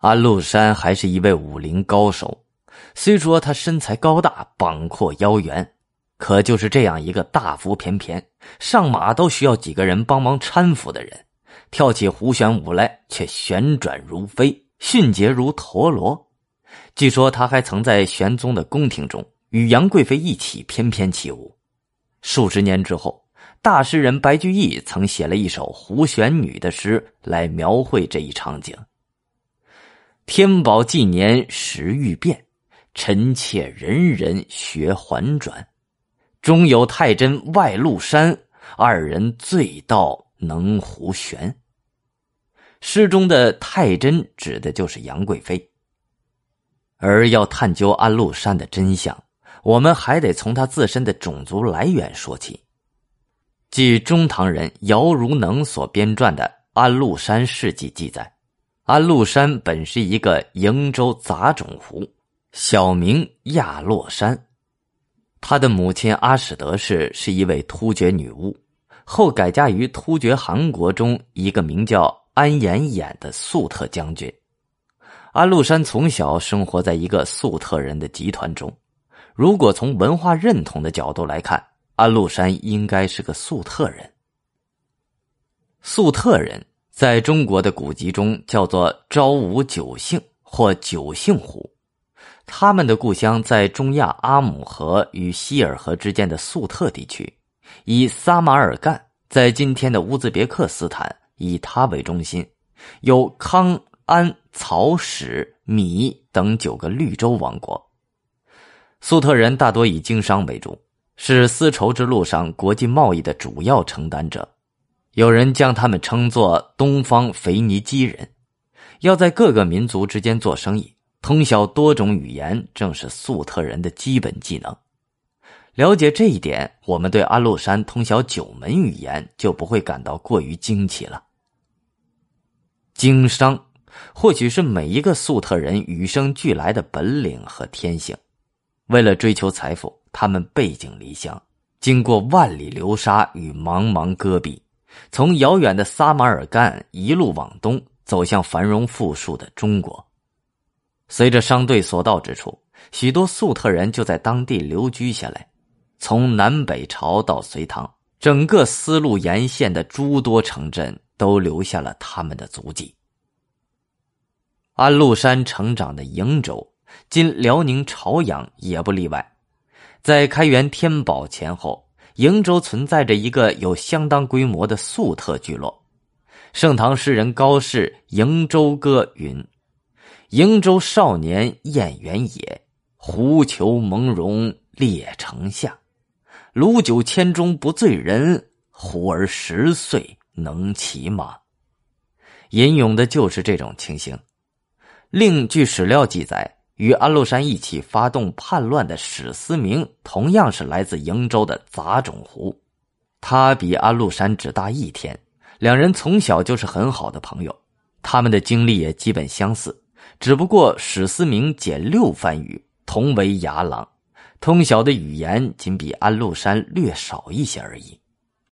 安禄山还是一位武林高手，虽说他身材高大、膀阔腰圆，可就是这样一个大腹便便、上马都需要几个人帮忙搀扶的人，跳起胡旋舞来却旋转如飞，迅捷如陀螺。据说他还曾在玄宗的宫廷中与杨贵妃一起翩翩起舞。数十年之后，大诗人白居易曾写了一首《胡旋女》的诗来描绘这一场景：“天宝纪年时欲变，臣妾人人学环转。中有太真外露山，二人醉倒能胡旋。”诗中的太真指的就是杨贵妃。而要探究安禄山的真相，我们还得从他自身的种族来源说起。据中唐人姚如能所编撰的《安禄山事迹》记载，安禄山本是一个瀛州杂种胡，小名亚洛山。他的母亲阿史德氏是一位突厥女巫，后改嫁于突厥汗国中一个名叫安延衍的粟特将军。安禄山从小生活在一个粟特人的集团中，如果从文化认同的角度来看，安禄山应该是个粟特人。粟特人在中国的古籍中叫做昭武九姓或九姓胡，他们的故乡在中亚阿姆河与希尔河之间的粟特地区，以撒马尔干在今天的乌兹别克斯坦以它为中心，有康。安、曹、史、米等九个绿洲王国，粟特人大多以经商为主，是丝绸之路上国际贸易的主要承担者。有人将他们称作“东方腓尼基人”。要在各个民族之间做生意，通晓多种语言，正是粟特人的基本技能。了解这一点，我们对安禄山通晓九门语言就不会感到过于惊奇了。经商。或许是每一个粟特人与生俱来的本领和天性。为了追求财富，他们背井离乡，经过万里流沙与茫茫戈壁，从遥远的撒马尔干一路往东，走向繁荣富庶的中国。随着商队所到之处，许多粟特人就在当地留居下来。从南北朝到隋唐，整个丝路沿线的诸多城镇都留下了他们的足迹。安禄山成长的瀛州，今辽宁朝阳也不例外。在开元天宝前后，瀛州存在着一个有相当规模的粟特聚落。盛唐诗人高适《瀛州歌》云：“瀛州少年燕原野，狐裘蒙茸列城下。鲁酒千钟不醉人，忽儿十岁能骑马。”吟咏的就是这种情形。另据史料记载，与安禄山一起发动叛乱的史思明，同样是来自瀛州的杂种胡。他比安禄山只大一天，两人从小就是很好的朋友。他们的经历也基本相似，只不过史思明简六番语，同为牙郎，通晓的语言仅比安禄山略少一些而已。